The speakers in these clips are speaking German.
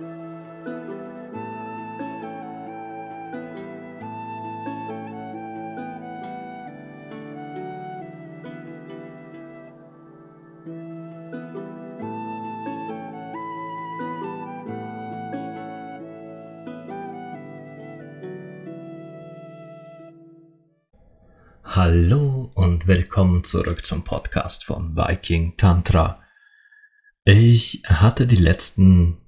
Hallo und willkommen zurück zum Podcast von Viking Tantra. Ich hatte die letzten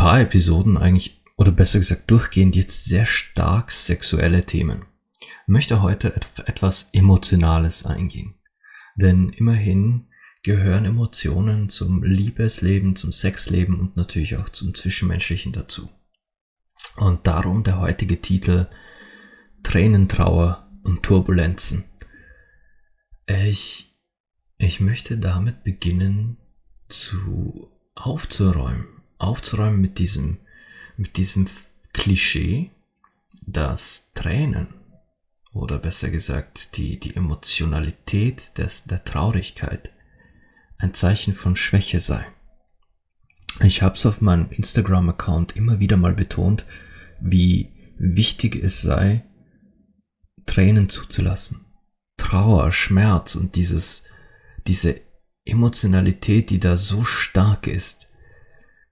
paar Episoden eigentlich, oder besser gesagt durchgehend jetzt sehr stark sexuelle Themen. Ich möchte heute etwas Emotionales eingehen. Denn immerhin gehören Emotionen zum Liebesleben, zum Sexleben und natürlich auch zum Zwischenmenschlichen dazu. Und darum der heutige Titel Tränentrauer und Turbulenzen. Ich, ich möchte damit beginnen zu aufzuräumen, aufzuräumen mit diesem, mit diesem Klischee, dass Tränen oder besser gesagt die, die Emotionalität des, der Traurigkeit ein Zeichen von Schwäche sei. Ich habe es auf meinem Instagram-Account immer wieder mal betont, wie wichtig es sei, Tränen zuzulassen. Trauer, Schmerz und dieses, diese Emotionalität, die da so stark ist.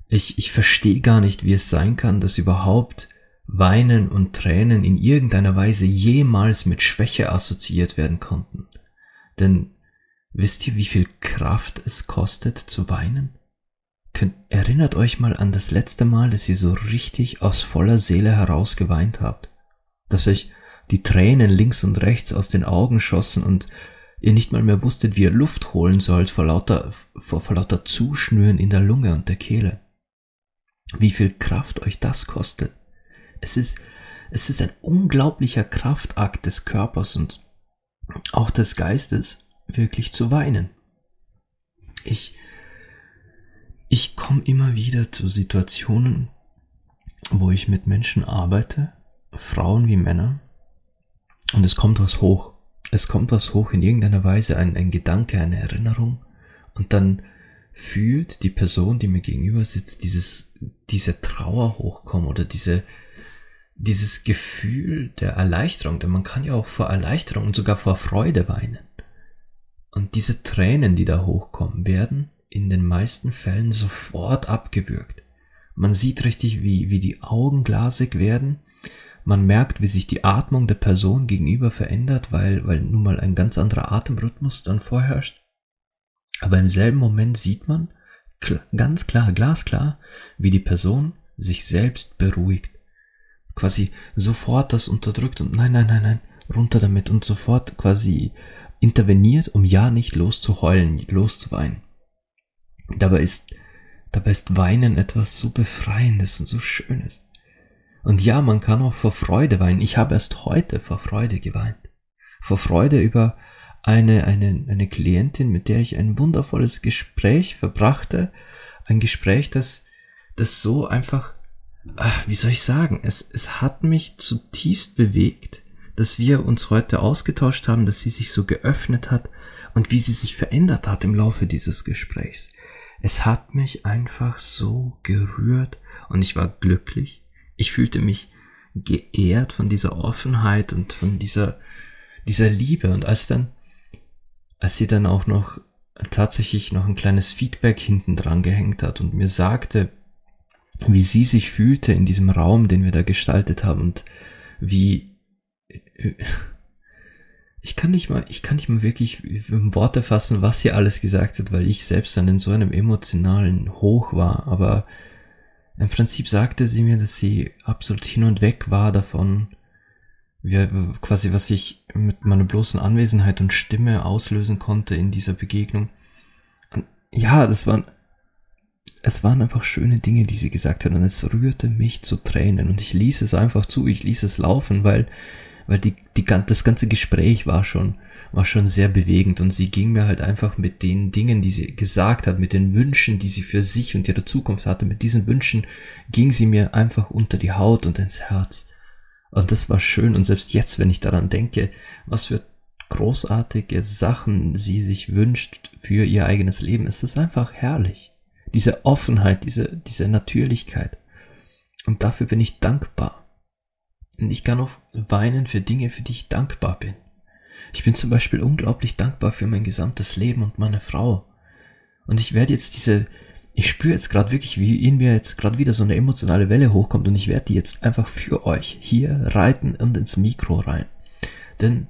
Ich, ich verstehe gar nicht, wie es sein kann, dass überhaupt Weinen und Tränen in irgendeiner Weise jemals mit Schwäche assoziiert werden konnten. Denn wisst ihr, wie viel Kraft es kostet zu weinen? Könnt, erinnert euch mal an das letzte Mal, dass ihr so richtig aus voller Seele heraus geweint habt. Dass euch die Tränen links und rechts aus den Augen schossen und ihr nicht mal mehr wusstet, wie ihr Luft holen sollt vor lauter, vor, vor lauter Zuschnüren in der Lunge und der Kehle. Wie viel Kraft euch das kostet. Es ist, es ist ein unglaublicher Kraftakt des Körpers und auch des Geistes, wirklich zu weinen. Ich, ich komme immer wieder zu Situationen, wo ich mit Menschen arbeite, Frauen wie Männer, und es kommt was hoch. Es kommt was hoch in irgendeiner Weise, ein, ein Gedanke, eine Erinnerung. Und dann fühlt die Person, die mir gegenüber sitzt, dieses, diese Trauer hochkommen oder diese, dieses Gefühl der Erleichterung. Denn man kann ja auch vor Erleichterung und sogar vor Freude weinen. Und diese Tränen, die da hochkommen, werden in den meisten Fällen sofort abgewürgt. Man sieht richtig, wie, wie die Augen glasig werden man merkt, wie sich die Atmung der Person gegenüber verändert, weil, weil nun mal ein ganz anderer Atemrhythmus dann vorherrscht. Aber im selben Moment sieht man ganz klar, glasklar, wie die Person sich selbst beruhigt. Quasi sofort das unterdrückt und nein, nein, nein, nein, runter damit und sofort quasi interveniert, um ja nicht loszuheulen, loszuweinen. Dabei ist, dabei ist Weinen etwas so Befreiendes und so Schönes. Und ja, man kann auch vor Freude weinen. Ich habe erst heute vor Freude geweint. Vor Freude über eine, eine, eine Klientin, mit der ich ein wundervolles Gespräch verbrachte. Ein Gespräch, das, das so einfach, ach, wie soll ich sagen, es, es hat mich zutiefst bewegt, dass wir uns heute ausgetauscht haben, dass sie sich so geöffnet hat und wie sie sich verändert hat im Laufe dieses Gesprächs. Es hat mich einfach so gerührt und ich war glücklich ich fühlte mich geehrt von dieser Offenheit und von dieser, dieser Liebe. Und als dann, als sie dann auch noch tatsächlich noch ein kleines Feedback hinten dran gehängt hat und mir sagte, wie sie sich fühlte in diesem Raum, den wir da gestaltet haben und wie ich kann nicht mal, ich kann nicht mal wirklich in Worte fassen, was sie alles gesagt hat, weil ich selbst dann in so einem emotionalen Hoch war, aber im Prinzip sagte sie mir, dass sie absolut hin und weg war davon, wie, quasi was ich mit meiner bloßen Anwesenheit und Stimme auslösen konnte in dieser Begegnung. Und ja, das waren, es waren einfach schöne Dinge, die sie gesagt hat und es rührte mich zu Tränen und ich ließ es einfach zu, ich ließ es laufen, weil, weil die, die, das ganze Gespräch war schon, war schon sehr bewegend und sie ging mir halt einfach mit den Dingen, die sie gesagt hat, mit den Wünschen, die sie für sich und ihre Zukunft hatte, mit diesen Wünschen ging sie mir einfach unter die Haut und ins Herz. Und das war schön und selbst jetzt, wenn ich daran denke, was für großartige Sachen sie sich wünscht für ihr eigenes Leben, ist es einfach herrlich. diese Offenheit, diese, diese Natürlichkeit. Und dafür bin ich dankbar. Und ich kann auch weinen für Dinge, für die ich dankbar bin. Ich bin zum Beispiel unglaublich dankbar für mein gesamtes Leben und meine Frau. Und ich werde jetzt diese, ich spüre jetzt gerade wirklich, wie in mir jetzt gerade wieder so eine emotionale Welle hochkommt und ich werde die jetzt einfach für euch hier reiten und ins Mikro rein. Denn,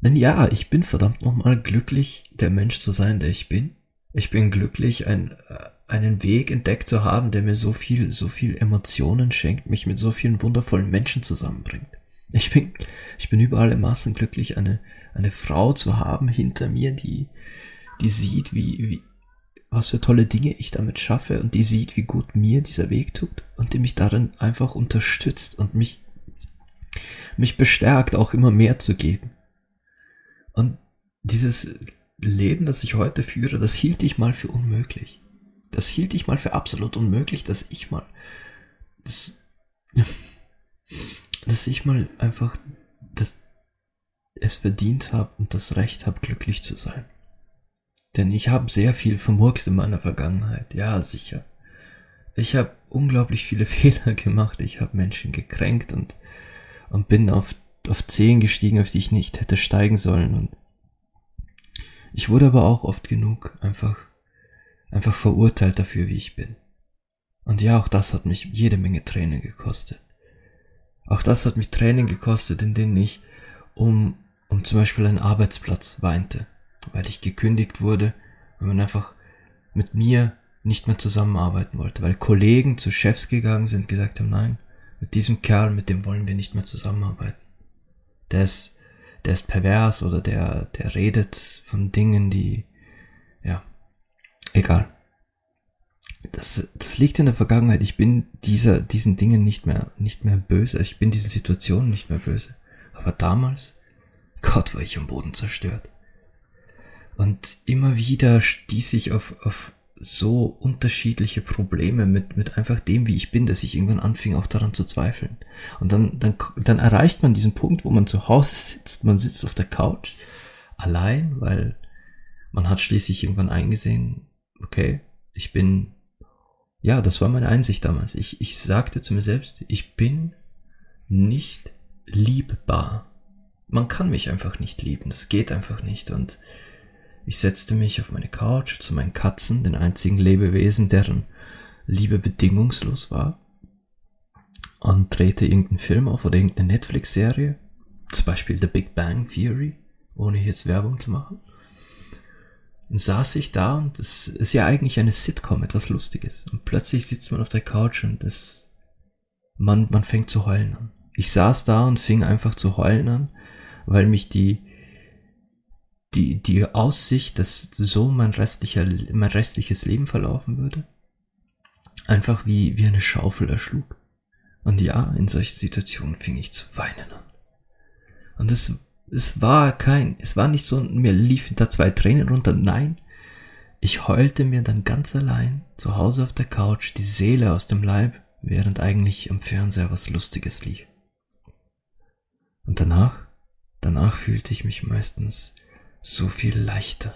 denn ja, ich bin verdammt nochmal glücklich, der Mensch zu sein, der ich bin. Ich bin glücklich, ein, äh, einen Weg entdeckt zu haben, der mir so viel, so viel Emotionen schenkt, mich mit so vielen wundervollen Menschen zusammenbringt. Ich bin, ich bin über alle Maßen glücklich, eine, eine Frau zu haben hinter mir, die, die sieht, wie, wie, was für tolle Dinge ich damit schaffe und die sieht, wie gut mir dieser Weg tut und die mich darin einfach unterstützt und mich, mich bestärkt, auch immer mehr zu geben. Und dieses Leben, das ich heute führe, das hielt ich mal für unmöglich. Das hielt ich mal für absolut unmöglich, dass ich mal, das, dass ich mal einfach das, es verdient habe und das Recht habe, glücklich zu sein. Denn ich habe sehr viel vermurkst in meiner Vergangenheit, ja sicher. Ich habe unglaublich viele Fehler gemacht, ich habe Menschen gekränkt und, und bin auf, auf Zehen gestiegen, auf die ich nicht hätte steigen sollen. Und ich wurde aber auch oft genug einfach, einfach verurteilt dafür, wie ich bin. Und ja, auch das hat mich jede Menge Tränen gekostet. Auch das hat mich Tränen gekostet, in denen ich um, um zum Beispiel einen Arbeitsplatz weinte, weil ich gekündigt wurde, weil man einfach mit mir nicht mehr zusammenarbeiten wollte, weil Kollegen zu Chefs gegangen sind, gesagt haben, nein, mit diesem Kerl, mit dem wollen wir nicht mehr zusammenarbeiten. Der ist der ist pervers oder der, der redet von Dingen, die, ja, egal. Das, das liegt in der Vergangenheit. Ich bin dieser, diesen Dingen nicht mehr, nicht mehr böse. Ich bin diesen Situationen nicht mehr böse. Aber damals, Gott, war ich am Boden zerstört. Und immer wieder stieß ich auf, auf so unterschiedliche Probleme mit, mit einfach dem, wie ich bin, dass ich irgendwann anfing, auch daran zu zweifeln. Und dann, dann, dann erreicht man diesen Punkt, wo man zu Hause sitzt, man sitzt auf der Couch, allein, weil man hat schließlich irgendwann eingesehen, okay, ich bin, ja, das war meine Einsicht damals. Ich, ich sagte zu mir selbst, ich bin nicht liebbar. Man kann mich einfach nicht lieben, das geht einfach nicht. Und ich setzte mich auf meine Couch zu meinen Katzen, den einzigen Lebewesen, deren Liebe bedingungslos war, und drehte irgendeinen Film auf oder irgendeine Netflix-Serie, zum Beispiel The Big Bang Theory, ohne jetzt Werbung zu machen. Dann saß ich da und es ist ja eigentlich eine Sitcom, etwas Lustiges. Und plötzlich sitzt man auf der Couch und es, man, man fängt zu heulen an. Ich saß da und fing einfach zu heulen an, weil mich die die, die Aussicht, dass so mein, restlicher, mein restliches Leben verlaufen würde, einfach wie, wie eine Schaufel erschlug. Und ja, in solchen Situationen fing ich zu weinen an. Und es, es war kein, es war nicht so, mir liefen da zwei Tränen runter, nein. Ich heulte mir dann ganz allein zu Hause auf der Couch die Seele aus dem Leib, während eigentlich am Fernseher was Lustiges lief. Und danach, danach fühlte ich mich meistens so viel leichter.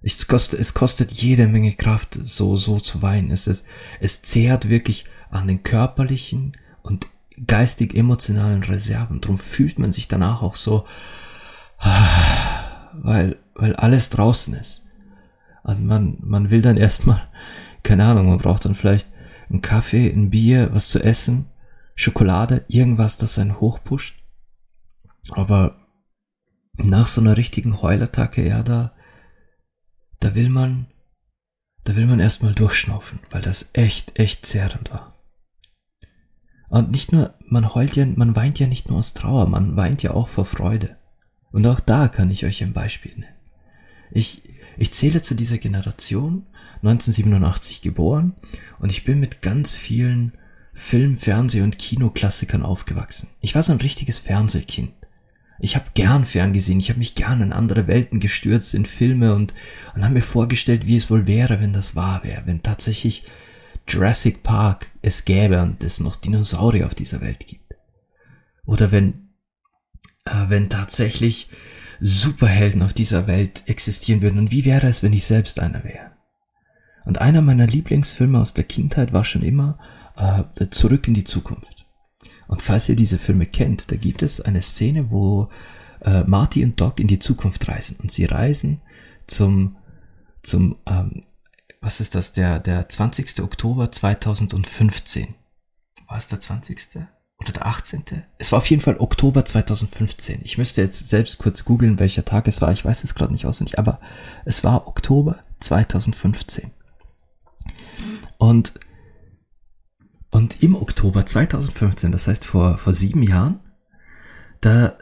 Es kostet, es kostet jede Menge Kraft, so, so zu weinen. Es, ist, es zehrt wirklich an den körperlichen und geistig-emotionalen Reserven. Drum fühlt man sich danach auch so, weil, weil alles draußen ist. Und man, man will dann erstmal, keine Ahnung, man braucht dann vielleicht einen Kaffee, ein Bier, was zu essen, Schokolade, irgendwas, das einen hochpusht. Aber nach so einer richtigen Heulattacke, ja, da, da will man, da will man erstmal durchschnaufen, weil das echt, echt zehrend war. Und nicht nur, man heult ja, man weint ja nicht nur aus Trauer, man weint ja auch vor Freude. Und auch da kann ich euch ein Beispiel nennen. Ich, ich zähle zu dieser Generation, 1987 geboren, und ich bin mit ganz vielen Film-, Fernseh- und Kinoklassikern aufgewachsen. Ich war so ein richtiges Fernsehkind. Ich habe gern ferngesehen, ich habe mich gern in andere Welten gestürzt, in Filme und, und habe mir vorgestellt, wie es wohl wäre, wenn das wahr wäre, wenn tatsächlich Jurassic Park es gäbe und es noch Dinosaurier auf dieser Welt gibt. Oder wenn, äh, wenn tatsächlich Superhelden auf dieser Welt existieren würden und wie wäre es, wenn ich selbst einer wäre. Und einer meiner Lieblingsfilme aus der Kindheit war schon immer äh, Zurück in die Zukunft. Und falls ihr diese Filme kennt, da gibt es eine Szene, wo äh, Marty und Doc in die Zukunft reisen. Und sie reisen zum, zum ähm, was ist das, der, der 20. Oktober 2015. War es der 20.? Oder der 18.? Es war auf jeden Fall Oktober 2015. Ich müsste jetzt selbst kurz googeln, welcher Tag es war. Ich weiß es gerade nicht auswendig, aber es war Oktober 2015. Und, und im Oktober 2015, das heißt vor, vor sieben Jahren, da,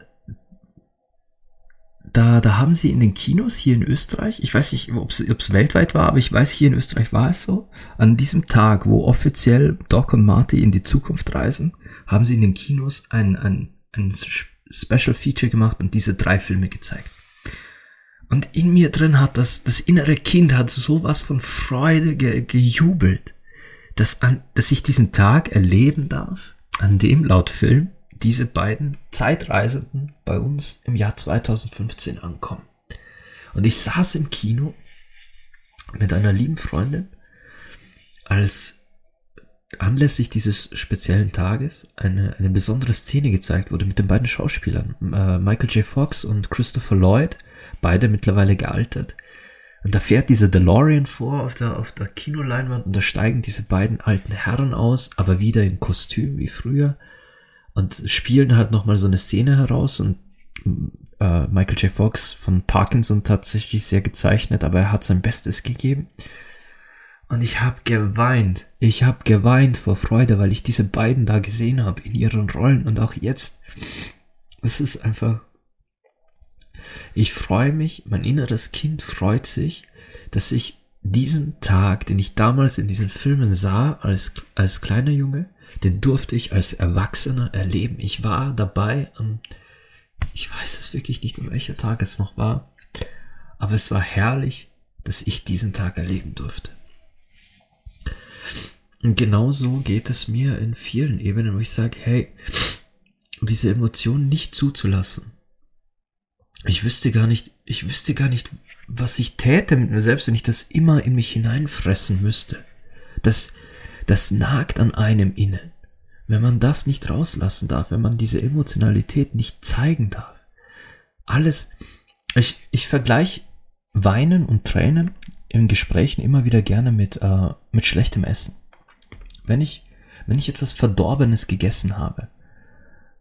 da, da haben sie in den Kinos hier in Österreich, ich weiß nicht, ob es weltweit war, aber ich weiß, hier in Österreich war es so, an diesem Tag, wo offiziell Doc und Marty in die Zukunft reisen, haben sie in den Kinos ein, ein, ein Special Feature gemacht und diese drei Filme gezeigt. Und in mir drin hat das, das innere Kind hat sowas von Freude ge, gejubelt, dass, an, dass ich diesen Tag erleben darf, an dem laut Film diese beiden Zeitreisenden bei uns im Jahr 2015 ankommen. Und ich saß im Kino mit einer lieben Freundin, als anlässlich dieses speziellen Tages eine, eine besondere Szene gezeigt wurde mit den beiden Schauspielern, äh, Michael J. Fox und Christopher Lloyd, beide mittlerweile gealtert. Und da fährt dieser DeLorean vor auf der, auf der Kinoleinwand und da steigen diese beiden alten Herren aus, aber wieder im Kostüm wie früher und spielen halt nochmal so eine Szene heraus und äh, Michael J. Fox von Parkinson tatsächlich sehr gezeichnet, aber er hat sein Bestes gegeben. Und ich habe geweint. Ich habe geweint vor Freude, weil ich diese beiden da gesehen habe in ihren Rollen und auch jetzt. Es ist einfach ich freue mich, mein inneres Kind freut sich, dass ich diesen Tag, den ich damals in diesen Filmen sah als, als kleiner Junge, den durfte ich als Erwachsener erleben. Ich war dabei am, ich weiß es wirklich nicht, welcher Tag es noch war, aber es war herrlich, dass ich diesen Tag erleben durfte. Und genauso geht es mir in vielen Ebenen, wo ich sage, hey, diese Emotionen nicht zuzulassen, ich wüsste gar nicht, ich wüsste gar nicht, was ich täte mit mir selbst, wenn ich das immer in mich hineinfressen müsste. Das, das nagt an einem innen. Wenn man das nicht rauslassen darf, wenn man diese Emotionalität nicht zeigen darf. Alles, ich, ich vergleiche Weinen und Tränen in Gesprächen immer wieder gerne mit, äh, mit schlechtem Essen. Wenn ich, wenn ich etwas Verdorbenes gegessen habe,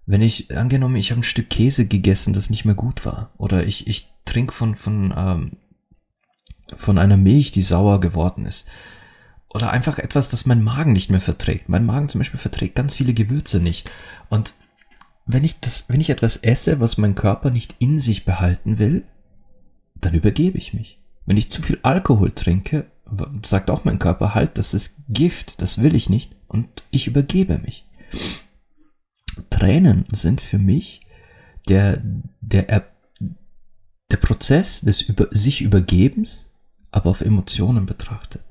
wenn ich, angenommen, ich habe ein Stück Käse gegessen, das nicht mehr gut war, oder ich, ich trinke von, von, ähm, von einer Milch, die sauer geworden ist, oder einfach etwas, das mein Magen nicht mehr verträgt. Mein Magen zum Beispiel verträgt ganz viele Gewürze nicht. Und wenn ich das, wenn ich etwas esse, was mein Körper nicht in sich behalten will, dann übergebe ich mich. Wenn ich zu viel Alkohol trinke, sagt auch mein Körper halt, das ist Gift, das will ich nicht und ich übergebe mich. Tränen sind für mich der, der, der Prozess des über, sich Übergebens, aber auf Emotionen betrachtet.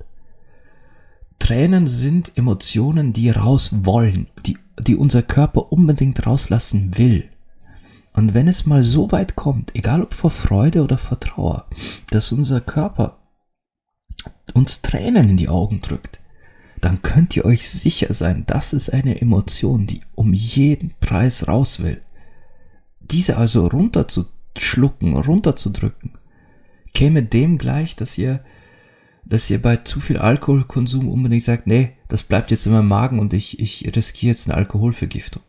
Tränen sind Emotionen, die raus wollen, die, die unser Körper unbedingt rauslassen will. Und wenn es mal so weit kommt, egal ob vor Freude oder vor Trauer, dass unser Körper uns Tränen in die Augen drückt, dann könnt ihr euch sicher sein, das ist eine Emotion, die um jeden Preis raus will. Diese also runterzuschlucken, runterzudrücken, käme dem gleich, dass ihr, dass ihr bei zu viel Alkoholkonsum unbedingt sagt, nee, das bleibt jetzt in meinem Magen und ich, ich riskiere jetzt eine Alkoholvergiftung.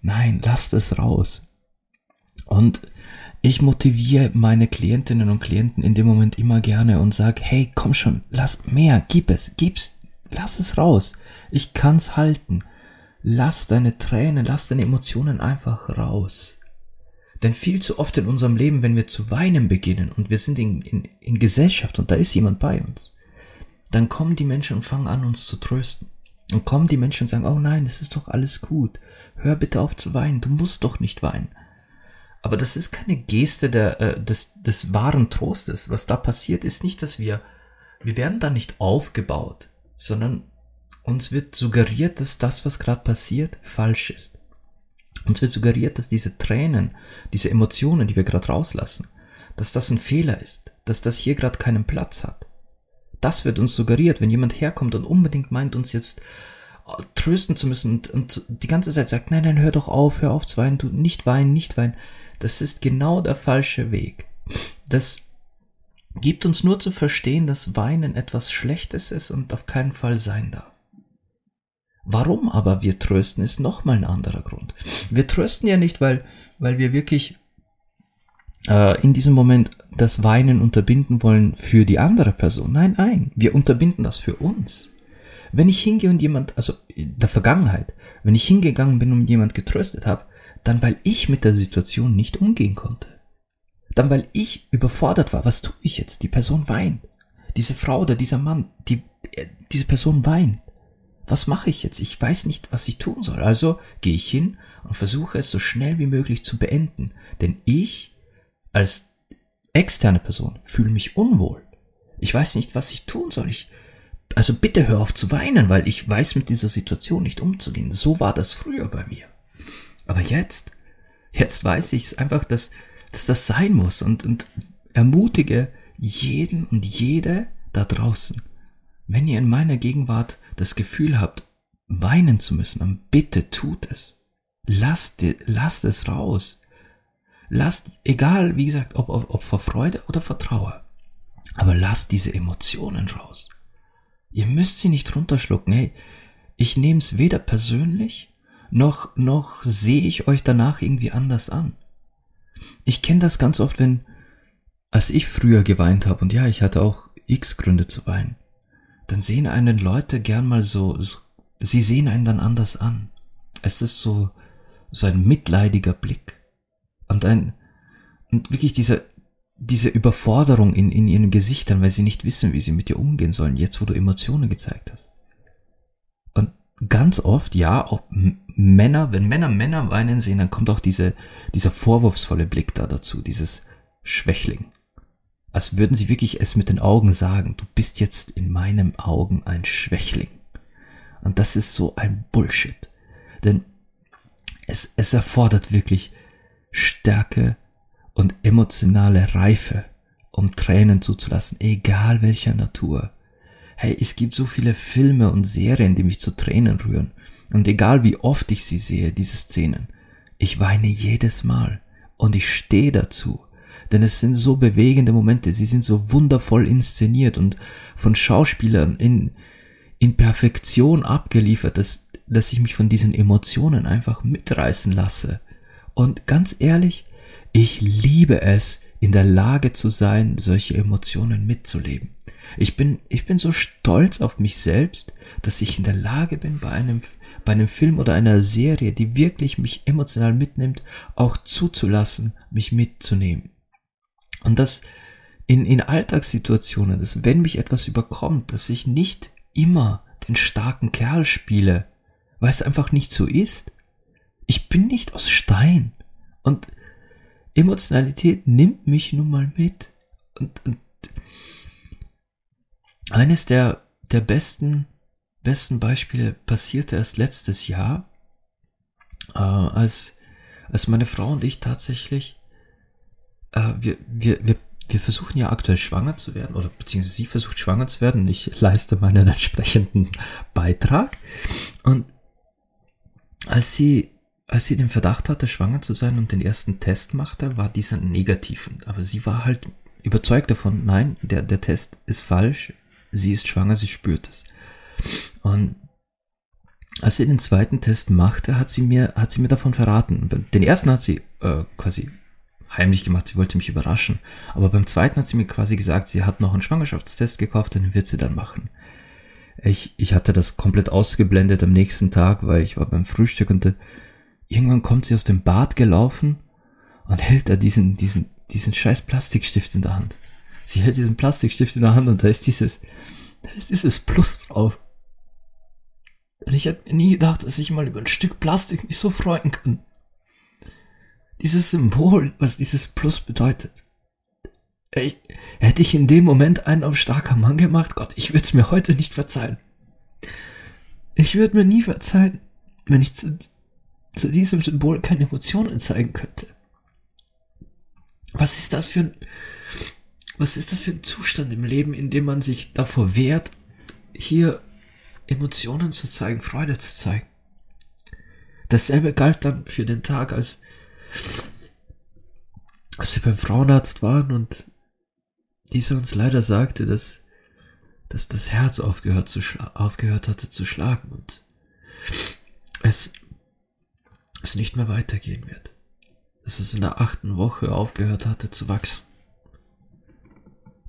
Nein, lasst es raus. Und ich motiviere meine Klientinnen und Klienten in dem Moment immer gerne und sage, hey, komm schon, lass mehr, gib es, gib's, Lass es raus. Ich kann's halten. Lass deine Tränen, lass deine Emotionen einfach raus. Denn viel zu oft in unserem Leben, wenn wir zu weinen beginnen und wir sind in, in, in Gesellschaft und da ist jemand bei uns, dann kommen die Menschen und fangen an, uns zu trösten. Und kommen die Menschen und sagen, oh nein, es ist doch alles gut. Hör bitte auf zu weinen, du musst doch nicht weinen. Aber das ist keine Geste der, äh, des, des wahren Trostes. Was da passiert, ist nicht, dass wir, wir werden da nicht aufgebaut sondern uns wird suggeriert, dass das, was gerade passiert, falsch ist. Uns wird suggeriert, dass diese Tränen, diese Emotionen, die wir gerade rauslassen, dass das ein Fehler ist, dass das hier gerade keinen Platz hat. das wird uns suggeriert, wenn jemand herkommt und unbedingt meint, uns jetzt äh, trösten zu müssen und, und die ganze Zeit sagt, nein, nein, hör doch auf, hör auf zu weinen, du nicht weinen, nicht weinen. Das ist genau der falsche Weg. Das gibt uns nur zu verstehen, dass Weinen etwas Schlechtes ist und auf keinen Fall sein darf. Warum aber wir trösten, ist nochmal ein anderer Grund. Wir trösten ja nicht, weil, weil wir wirklich äh, in diesem Moment das Weinen unterbinden wollen für die andere Person. Nein, nein, wir unterbinden das für uns. Wenn ich hingehe und jemand, also in der Vergangenheit, wenn ich hingegangen bin und jemand getröstet habe, dann weil ich mit der Situation nicht umgehen konnte. Dann weil ich überfordert war. Was tue ich jetzt? Die Person weint. Diese Frau oder dieser Mann, die, äh, diese Person weint. Was mache ich jetzt? Ich weiß nicht, was ich tun soll. Also gehe ich hin und versuche es so schnell wie möglich zu beenden. Denn ich als externe Person fühle mich unwohl. Ich weiß nicht, was ich tun soll. Ich, also bitte hör auf zu weinen, weil ich weiß mit dieser Situation nicht umzugehen. So war das früher bei mir. Aber jetzt, jetzt weiß ich es einfach, dass, dass das sein muss und, und ermutige jeden und jede da draußen. Wenn ihr in meiner Gegenwart das Gefühl habt, weinen zu müssen, dann bitte tut es. Lasst, lasst es raus. Lasst, egal, wie gesagt, ob, ob, ob vor Freude oder vor Trauer, aber lasst diese Emotionen raus. Ihr müsst sie nicht runterschlucken. Hey, ich nehme es weder persönlich, noch, noch sehe ich euch danach irgendwie anders an. Ich kenne das ganz oft, wenn, als ich früher geweint habe, und ja, ich hatte auch x Gründe zu weinen, dann sehen einen Leute gern mal so, so sie sehen einen dann anders an. Es ist so, so ein mitleidiger Blick. Und ein, und wirklich diese, diese Überforderung in, in ihren Gesichtern, weil sie nicht wissen, wie sie mit dir umgehen sollen, jetzt wo du Emotionen gezeigt hast. Ganz oft, ja, auch Männer, wenn Männer Männer weinen sehen, dann kommt auch diese, dieser vorwurfsvolle Blick da dazu, dieses Schwächling. Als würden sie wirklich es mit den Augen sagen, du bist jetzt in meinen Augen ein Schwächling. Und das ist so ein Bullshit. Denn es, es erfordert wirklich Stärke und emotionale Reife, um Tränen zuzulassen, egal welcher Natur. Hey, es gibt so viele Filme und Serien, die mich zu Tränen rühren. Und egal wie oft ich sie sehe, diese Szenen, ich weine jedes Mal. Und ich stehe dazu. Denn es sind so bewegende Momente, sie sind so wundervoll inszeniert und von Schauspielern in, in Perfektion abgeliefert, dass, dass ich mich von diesen Emotionen einfach mitreißen lasse. Und ganz ehrlich, ich liebe es, in der Lage zu sein, solche Emotionen mitzuleben. Ich bin, ich bin so stolz auf mich selbst, dass ich in der Lage bin, bei einem, bei einem Film oder einer Serie, die wirklich mich emotional mitnimmt, auch zuzulassen, mich mitzunehmen. Und das in, in Alltagssituationen, dass wenn mich etwas überkommt, dass ich nicht immer den starken Kerl spiele, weil es einfach nicht so ist. Ich bin nicht aus Stein. Und Emotionalität nimmt mich nun mal mit. Und, und eines der, der besten, besten Beispiele passierte erst letztes Jahr, äh, als, als meine Frau und ich tatsächlich, äh, wir, wir, wir, wir versuchen ja aktuell schwanger zu werden, oder beziehungsweise sie versucht schwanger zu werden, ich leiste meinen entsprechenden Beitrag. Und als sie als sie den Verdacht hatte, schwanger zu sein und den ersten Test machte, war dieser negativ. Aber sie war halt überzeugt davon, nein, der, der Test ist falsch, sie ist schwanger, sie spürt es. Und als sie den zweiten Test machte, hat sie mir, hat sie mir davon verraten. Den ersten hat sie äh, quasi heimlich gemacht, sie wollte mich überraschen. Aber beim zweiten hat sie mir quasi gesagt, sie hat noch einen Schwangerschaftstest gekauft, den wird sie dann machen. Ich, ich hatte das komplett ausgeblendet am nächsten Tag, weil ich war beim Frühstück und Irgendwann kommt sie aus dem Bad gelaufen und hält da diesen, diesen, diesen scheiß Plastikstift in der Hand. Sie hält diesen Plastikstift in der Hand und da ist dieses, da ist dieses Plus drauf. Und ich hätte nie gedacht, dass ich mal über ein Stück Plastik mich so freuen kann. Dieses Symbol, was dieses Plus bedeutet. Ey, hätte ich in dem Moment einen auf starker Mann gemacht, Gott, ich würde es mir heute nicht verzeihen. Ich würde mir nie verzeihen, wenn ich zu, zu diesem Symbol keine Emotionen zeigen könnte. Was ist das für ein, was ist das für ein Zustand im Leben, in dem man sich davor wehrt, hier Emotionen zu zeigen, Freude zu zeigen? Dasselbe galt dann für den Tag, als, als wir beim Frauenarzt waren und dieser uns leider sagte, dass, dass das Herz aufgehört, zu aufgehört hatte zu schlagen und es, es nicht mehr weitergehen wird. Dass es in der achten Woche aufgehört hatte zu wachsen.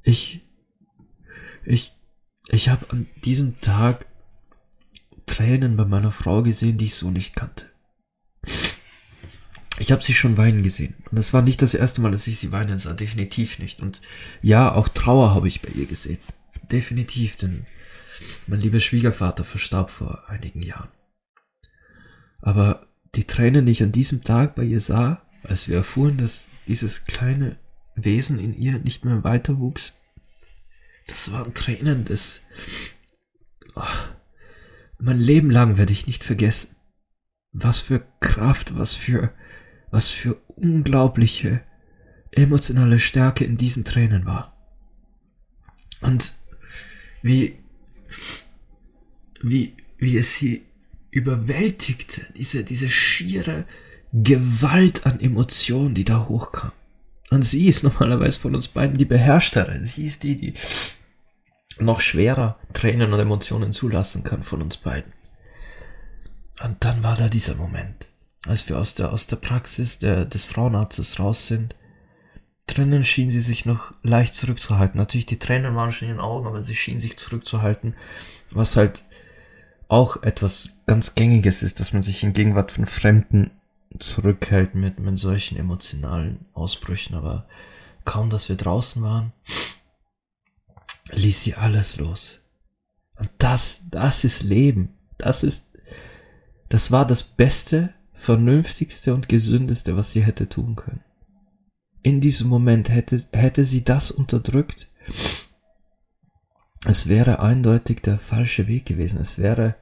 Ich, ich, ich habe an diesem Tag Tränen bei meiner Frau gesehen, die ich so nicht kannte. Ich habe sie schon weinen gesehen. Und das war nicht das erste Mal, dass ich sie weinen sah. Definitiv nicht. Und ja, auch Trauer habe ich bei ihr gesehen. Definitiv, denn mein lieber Schwiegervater verstarb vor einigen Jahren. Aber die Tränen, die ich an diesem Tag bei ihr sah, als wir erfuhren, dass dieses kleine Wesen in ihr nicht mehr weiter wuchs. Das waren Tränen des... Oh, mein Leben lang werde ich nicht vergessen. Was für Kraft, was für, was für unglaubliche emotionale Stärke in diesen Tränen war. Und wie, wie, wie es sie überwältigte, diese, diese schiere Gewalt an Emotionen, die da hochkam. Und sie ist normalerweise von uns beiden die Beherrschtere. Sie ist die, die noch schwerer Tränen und Emotionen zulassen kann von uns beiden. Und dann war da dieser Moment, als wir aus der, aus der Praxis der, des Frauenarztes raus sind. Drinnen schien sie sich noch leicht zurückzuhalten. Natürlich, die Tränen waren schon in den Augen, aber sie schien sich zurückzuhalten, was halt auch etwas ganz Gängiges ist, dass man sich in Gegenwart von Fremden zurückhält mit, mit solchen emotionalen Ausbrüchen, aber kaum, dass wir draußen waren, ließ sie alles los. Und das, das ist Leben. Das ist, das war das Beste, Vernünftigste und Gesündeste, was sie hätte tun können. In diesem Moment hätte, hätte sie das unterdrückt. Es wäre eindeutig der falsche Weg gewesen. Es wäre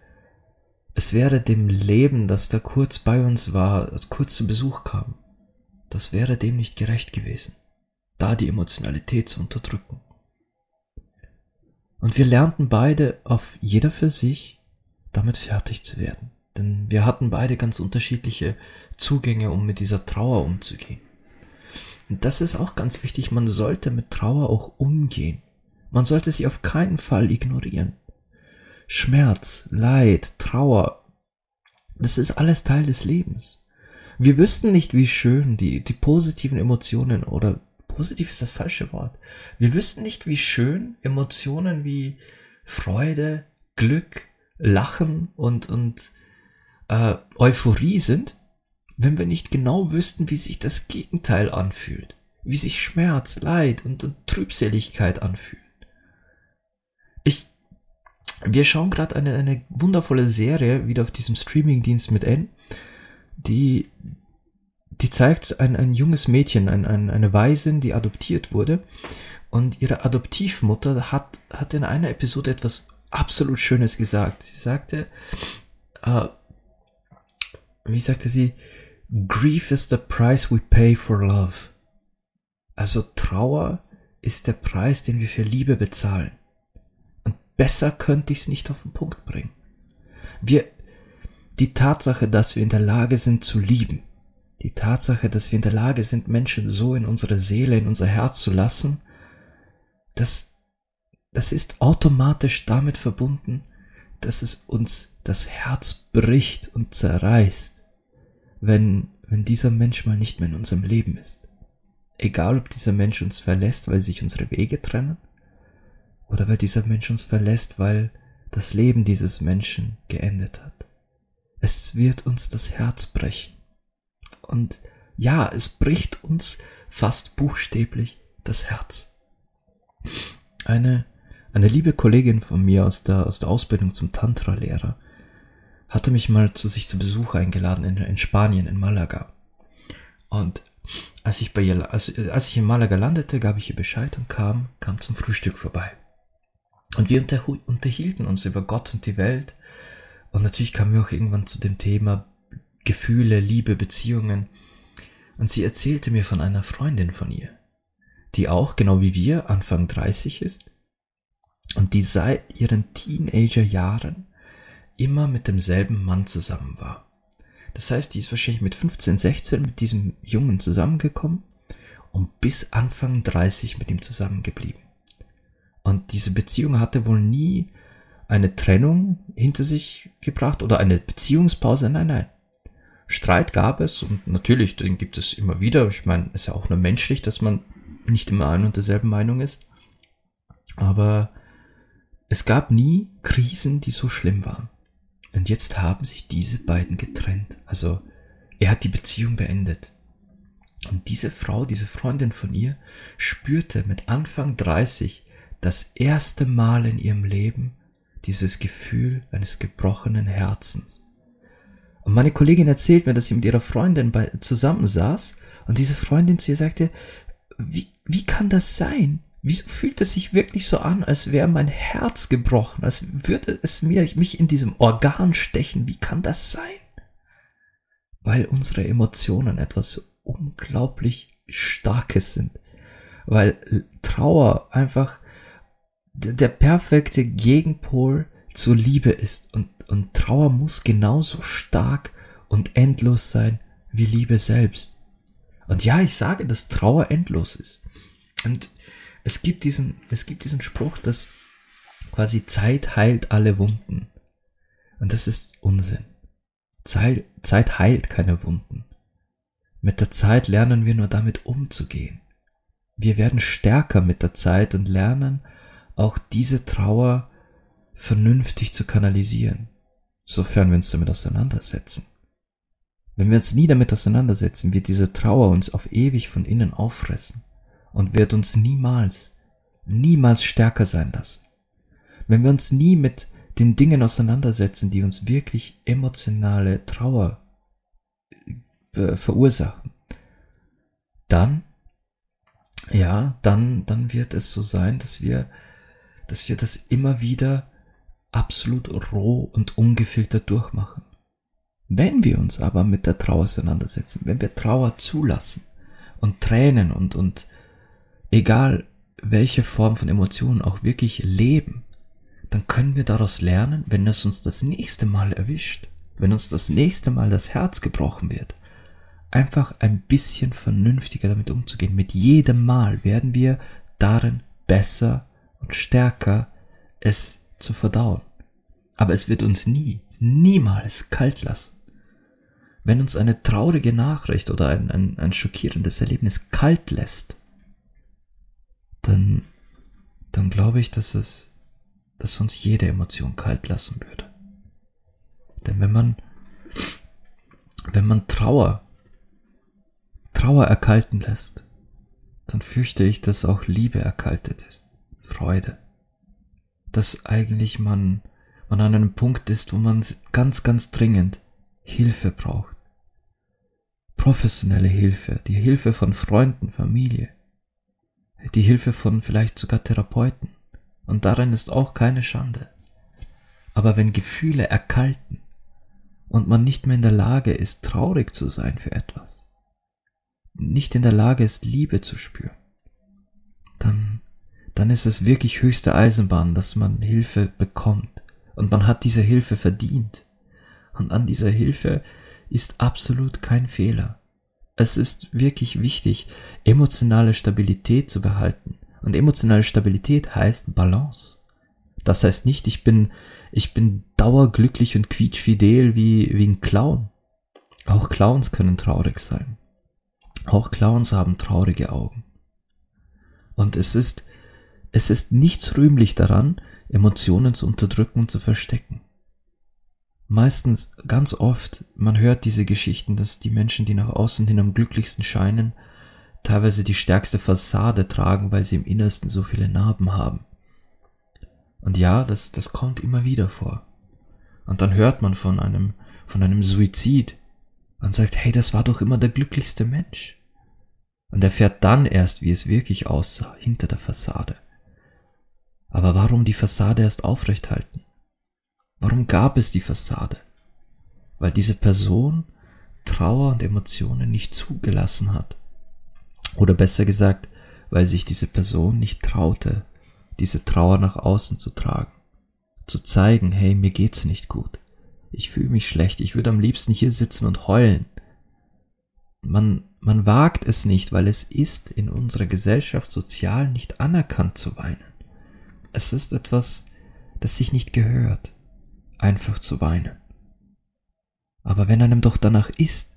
es wäre dem Leben, das da kurz bei uns war, kurz zu Besuch kam, das wäre dem nicht gerecht gewesen, da die Emotionalität zu unterdrücken. Und wir lernten beide auf jeder für sich damit fertig zu werden. Denn wir hatten beide ganz unterschiedliche Zugänge, um mit dieser Trauer umzugehen. Und das ist auch ganz wichtig, man sollte mit Trauer auch umgehen. Man sollte sie auf keinen Fall ignorieren. Schmerz, Leid, Trauer, das ist alles Teil des Lebens. Wir wüssten nicht, wie schön die, die positiven Emotionen oder positiv ist das falsche Wort. Wir wüssten nicht, wie schön Emotionen wie Freude, Glück, Lachen und, und äh, Euphorie sind, wenn wir nicht genau wüssten, wie sich das Gegenteil anfühlt, wie sich Schmerz, Leid und, und Trübseligkeit anfühlen. Ich wir schauen gerade eine, eine wundervolle Serie wieder auf diesem Streamingdienst mit N, die, die zeigt ein, ein junges Mädchen, ein, ein, eine Waisin, die adoptiert wurde. Und ihre Adoptivmutter hat, hat in einer Episode etwas absolut Schönes gesagt. Sie sagte, äh, wie sagte sie, Grief is the price we pay for love. Also Trauer ist der Preis, den wir für Liebe bezahlen. Besser könnte ich es nicht auf den Punkt bringen. Wir, die Tatsache, dass wir in der Lage sind zu lieben, die Tatsache, dass wir in der Lage sind, Menschen so in unsere Seele, in unser Herz zu lassen, das, das ist automatisch damit verbunden, dass es uns das Herz bricht und zerreißt, wenn, wenn dieser Mensch mal nicht mehr in unserem Leben ist. Egal, ob dieser Mensch uns verlässt, weil sich unsere Wege trennen, oder weil dieser Mensch uns verlässt, weil das Leben dieses Menschen geendet hat. Es wird uns das Herz brechen. Und ja, es bricht uns fast buchstäblich das Herz. Eine, eine liebe Kollegin von mir aus der, aus der Ausbildung zum Tantra-Lehrer hatte mich mal zu sich zu Besuch eingeladen in, in Spanien, in Malaga. Und als ich bei ihr, als, als ich in Malaga landete, gab ich ihr Bescheid und kam, kam zum Frühstück vorbei. Und wir unterhielten uns über Gott und die Welt. Und natürlich kamen wir auch irgendwann zu dem Thema Gefühle, Liebe, Beziehungen. Und sie erzählte mir von einer Freundin von ihr, die auch, genau wie wir, Anfang 30 ist und die seit ihren Teenagerjahren immer mit demselben Mann zusammen war. Das heißt, die ist wahrscheinlich mit 15, 16 mit diesem Jungen zusammengekommen und bis Anfang 30 mit ihm zusammengeblieben. Und diese Beziehung hatte wohl nie eine Trennung hinter sich gebracht oder eine Beziehungspause. Nein, nein. Streit gab es und natürlich, den gibt es immer wieder. Ich meine, es ist ja auch nur menschlich, dass man nicht immer ein und derselben Meinung ist. Aber es gab nie Krisen, die so schlimm waren. Und jetzt haben sich diese beiden getrennt. Also er hat die Beziehung beendet. Und diese Frau, diese Freundin von ihr, spürte mit Anfang 30 das erste Mal in ihrem Leben dieses Gefühl eines gebrochenen Herzens. Und meine Kollegin erzählt mir, dass sie mit ihrer Freundin bei, zusammensaß und diese Freundin zu ihr sagte, wie, wie kann das sein? Wieso fühlt es sich wirklich so an, als wäre mein Herz gebrochen, als würde es mir, mich in diesem Organ stechen? Wie kann das sein? Weil unsere Emotionen etwas unglaublich Starkes sind. Weil Trauer einfach der perfekte Gegenpol zur Liebe ist. Und, und Trauer muss genauso stark und endlos sein wie Liebe selbst. Und ja, ich sage, dass Trauer endlos ist. Und es gibt diesen, es gibt diesen Spruch, dass quasi Zeit heilt alle Wunden. Und das ist Unsinn. Zeit, Zeit heilt keine Wunden. Mit der Zeit lernen wir nur damit umzugehen. Wir werden stärker mit der Zeit und lernen auch diese Trauer vernünftig zu kanalisieren, sofern wir uns damit auseinandersetzen. Wenn wir uns nie damit auseinandersetzen, wird diese Trauer uns auf ewig von innen auffressen und wird uns niemals, niemals stärker sein lassen. Wenn wir uns nie mit den Dingen auseinandersetzen, die uns wirklich emotionale Trauer äh, verursachen, dann, ja, dann, dann wird es so sein, dass wir, dass wir das immer wieder absolut roh und ungefiltert durchmachen. Wenn wir uns aber mit der Trauer auseinandersetzen, wenn wir Trauer zulassen und Tränen und, und egal welche Form von Emotionen auch wirklich leben, dann können wir daraus lernen, wenn es uns das nächste Mal erwischt, wenn uns das nächste Mal das Herz gebrochen wird, einfach ein bisschen vernünftiger damit umzugehen. Mit jedem Mal werden wir darin besser und stärker, es zu verdauen. Aber es wird uns nie, niemals kalt lassen. Wenn uns eine traurige Nachricht oder ein, ein, ein schockierendes Erlebnis kalt lässt, dann, dann glaube ich, dass es, dass uns jede Emotion kalt lassen würde. Denn wenn man, wenn man Trauer, Trauer erkalten lässt, dann fürchte ich, dass auch Liebe erkaltet ist, Freude. Dass eigentlich man, man an einem Punkt ist, wo man ganz, ganz dringend Hilfe braucht. Professionelle Hilfe, die Hilfe von Freunden, Familie, die Hilfe von vielleicht sogar Therapeuten. Und darin ist auch keine Schande. Aber wenn Gefühle erkalten und man nicht mehr in der Lage ist, traurig zu sein für etwas, nicht in der Lage ist, Liebe zu spüren, dann, dann ist es wirklich höchste Eisenbahn, dass man Hilfe bekommt. Und man hat diese Hilfe verdient. Und an dieser Hilfe ist absolut kein Fehler es ist wirklich wichtig, emotionale Stabilität zu behalten. Und emotionale Stabilität heißt Balance. Das heißt nicht, ich bin, ich bin dauerglücklich und quietschfidel wie, wie ein Clown. Auch Clowns können traurig sein. Auch Clowns haben traurige Augen. Und es ist, es ist nichts rühmlich daran, Emotionen zu unterdrücken und zu verstecken. Meistens, ganz oft, man hört diese Geschichten, dass die Menschen, die nach außen hin am glücklichsten scheinen, teilweise die stärkste Fassade tragen, weil sie im Innersten so viele Narben haben. Und ja, das, das kommt immer wieder vor. Und dann hört man von einem, von einem Suizid und sagt, hey, das war doch immer der glücklichste Mensch. Und erfährt dann erst, wie es wirklich aussah, hinter der Fassade. Aber warum die Fassade erst aufrecht halten? Warum gab es die Fassade? Weil diese Person Trauer und Emotionen nicht zugelassen hat. Oder besser gesagt, weil sich diese Person nicht traute, diese Trauer nach außen zu tragen, zu zeigen, hey, mir geht's nicht gut, ich fühle mich schlecht, ich würde am liebsten hier sitzen und heulen. Man, man wagt es nicht, weil es ist in unserer Gesellschaft sozial nicht anerkannt zu weinen. Es ist etwas, das sich nicht gehört, einfach zu weinen. Aber wenn einem doch danach ist,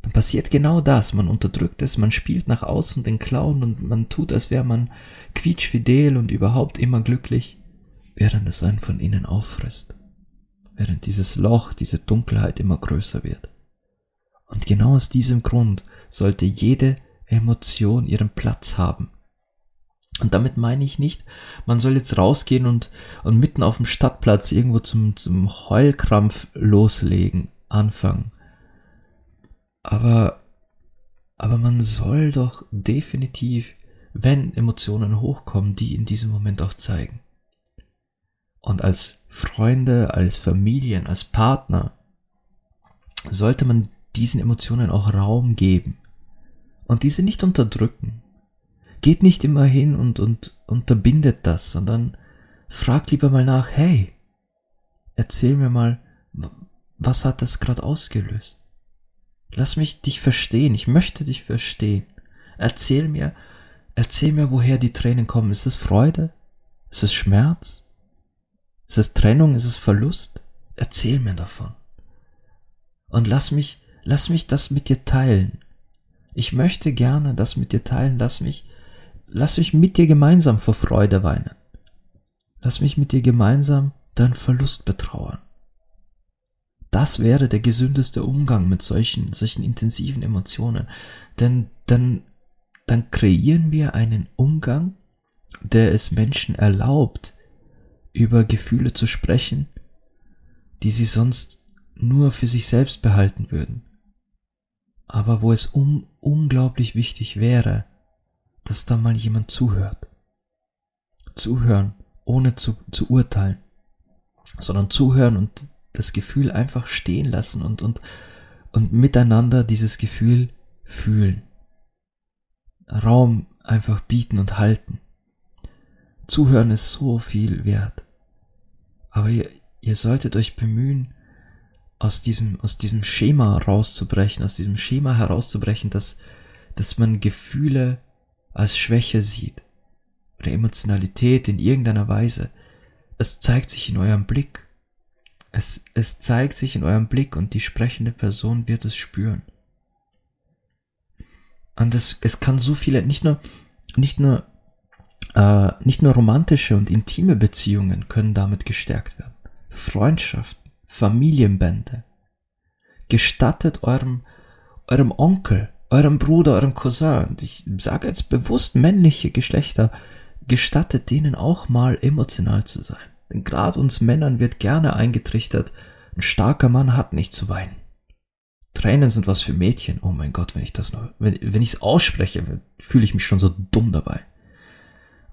dann passiert genau das. Man unterdrückt es, man spielt nach außen den Clown und man tut, als wäre man quietschfidel und überhaupt immer glücklich, während es einen von innen auffrisst. Während dieses Loch, diese Dunkelheit immer größer wird. Und genau aus diesem Grund sollte jede Emotion ihren Platz haben. Und damit meine ich nicht, man soll jetzt rausgehen und, und mitten auf dem Stadtplatz irgendwo zum, zum Heulkrampf loslegen, anfangen. Aber, aber man soll doch definitiv, wenn Emotionen hochkommen, die in diesem Moment auch zeigen. Und als Freunde, als Familien, als Partner sollte man diesen Emotionen auch Raum geben und diese nicht unterdrücken. Geht nicht immer hin und, und unterbindet das, sondern fragt lieber mal nach, hey, erzähl mir mal, was hat das gerade ausgelöst? Lass mich dich verstehen, ich möchte dich verstehen. Erzähl mir, erzähl mir, woher die Tränen kommen. Ist es Freude? Ist es Schmerz? Ist es Trennung? Ist es Verlust? Erzähl mir davon. Und lass mich, lass mich das mit dir teilen. Ich möchte gerne das mit dir teilen. Lass mich, lass mich mit dir gemeinsam vor Freude weinen. Lass mich mit dir gemeinsam deinen Verlust betrauern. Das wäre der gesündeste Umgang mit solchen, solchen intensiven Emotionen. Denn dann, dann kreieren wir einen Umgang, der es Menschen erlaubt, über Gefühle zu sprechen, die sie sonst nur für sich selbst behalten würden. Aber wo es um, unglaublich wichtig wäre, dass da mal jemand zuhört. Zuhören, ohne zu, zu urteilen, sondern zuhören und das Gefühl einfach stehen lassen und, und, und miteinander dieses Gefühl fühlen. Raum einfach bieten und halten. Zuhören ist so viel wert. Aber ihr, ihr solltet euch bemühen, aus diesem, aus diesem Schema rauszubrechen, aus diesem Schema herauszubrechen, dass, dass man Gefühle als Schwäche sieht oder Emotionalität in irgendeiner Weise. Es zeigt sich in eurem Blick. Es, es zeigt sich in eurem Blick und die sprechende Person wird es spüren. Und es, es kann so viele, nicht nur, nicht nur äh, nicht nur romantische und intime Beziehungen können damit gestärkt werden. Freundschaften, Familienbände. Gestattet eurem, eurem Onkel, eurem Bruder, eurem Cousin, ich sage jetzt bewusst männliche Geschlechter, gestattet denen auch mal emotional zu sein. Denn gerade uns Männern wird gerne eingetrichtert, ein starker Mann hat nicht zu weinen. Tränen sind was für Mädchen. Oh mein Gott, wenn ich das noch, wenn, wenn ich es ausspreche, fühle ich mich schon so dumm dabei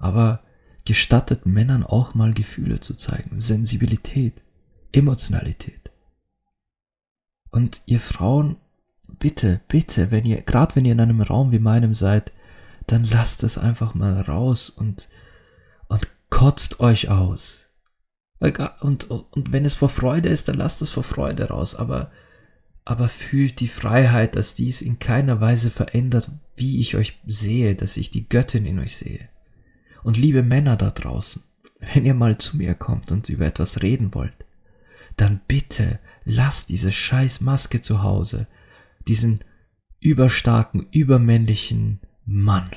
aber gestattet Männern auch mal Gefühle zu zeigen, Sensibilität, Emotionalität. Und ihr Frauen, bitte, bitte, wenn ihr, gerade wenn ihr in einem Raum wie meinem seid, dann lasst es einfach mal raus und, und kotzt euch aus. Und, und, und wenn es vor Freude ist, dann lasst es vor Freude raus, aber, aber fühlt die Freiheit, dass dies in keiner Weise verändert, wie ich euch sehe, dass ich die Göttin in euch sehe. Und liebe Männer da draußen, wenn ihr mal zu mir kommt und über etwas reden wollt, dann bitte lasst diese scheiß Maske zu Hause, diesen überstarken, übermännlichen Mann,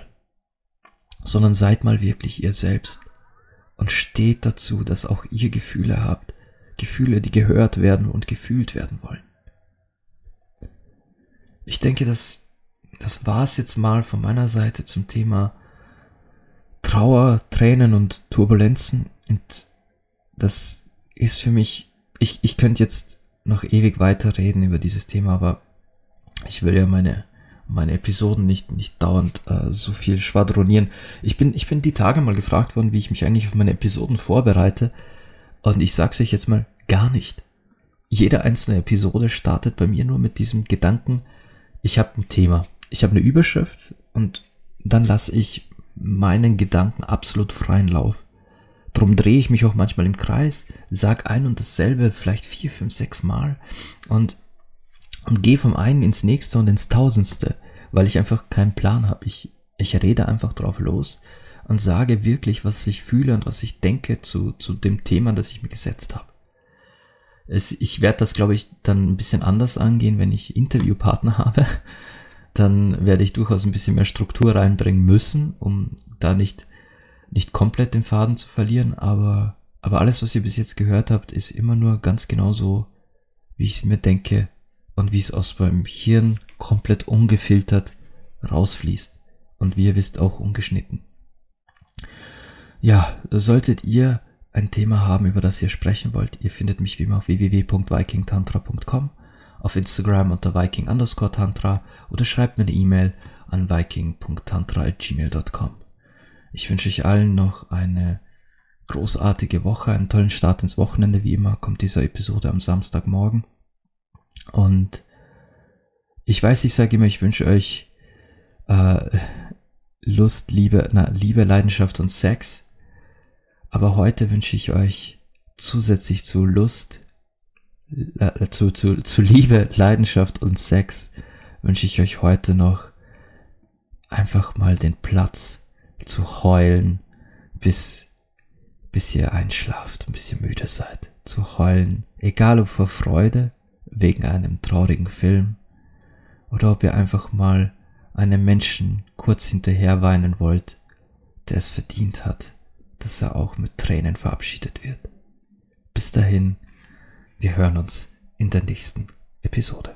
sondern seid mal wirklich ihr selbst und steht dazu, dass auch ihr Gefühle habt, Gefühle, die gehört werden und gefühlt werden wollen. Ich denke, das, das war es jetzt mal von meiner Seite zum Thema Trauer, Tränen und Turbulenzen. Und das ist für mich, ich, ich könnte jetzt noch ewig weiterreden über dieses Thema, aber ich will ja meine, meine Episoden nicht, nicht dauernd äh, so viel schwadronieren. Ich bin, ich bin die Tage mal gefragt worden, wie ich mich eigentlich auf meine Episoden vorbereite. Und ich sag's euch jetzt mal gar nicht. Jede einzelne Episode startet bei mir nur mit diesem Gedanken, ich habe ein Thema. Ich habe eine Überschrift und dann lasse ich meinen Gedanken absolut freien Lauf. Drum drehe ich mich auch manchmal im Kreis, sag ein und dasselbe vielleicht vier, fünf, sechs Mal und, und gehe vom einen ins nächste und ins tausendste, weil ich einfach keinen Plan habe. Ich, ich rede einfach drauf los und sage wirklich, was ich fühle und was ich denke zu, zu dem Thema, das ich mir gesetzt habe. Es, ich werde das, glaube ich, dann ein bisschen anders angehen, wenn ich Interviewpartner habe. Dann werde ich durchaus ein bisschen mehr Struktur reinbringen müssen, um da nicht, nicht komplett den Faden zu verlieren. Aber, aber alles, was ihr bis jetzt gehört habt, ist immer nur ganz genau so, wie ich es mir denke und wie es aus meinem Hirn komplett ungefiltert rausfließt. Und wie ihr wisst, auch ungeschnitten. Ja, solltet ihr ein Thema haben, über das ihr sprechen wollt, ihr findet mich wie immer auf www.vikingtantra.com, auf Instagram unter viking underscore tantra oder schreibt mir eine E-Mail an viking.tantra.gmail.com. Ich wünsche euch allen noch eine großartige Woche, einen tollen Start ins Wochenende. Wie immer kommt diese Episode am Samstagmorgen. Und ich weiß, ich sage immer, ich wünsche euch äh, Lust, Liebe, na, Liebe, Leidenschaft und Sex. Aber heute wünsche ich euch zusätzlich zu Lust, äh, zu, zu, zu Liebe, Leidenschaft und Sex, wünsche ich euch heute noch einfach mal den Platz zu heulen, bis, bis ihr einschlaft, bis ihr müde seid. Zu heulen, egal ob vor Freude, wegen einem traurigen Film, oder ob ihr einfach mal einem Menschen kurz hinterher weinen wollt, der es verdient hat, dass er auch mit Tränen verabschiedet wird. Bis dahin, wir hören uns in der nächsten Episode.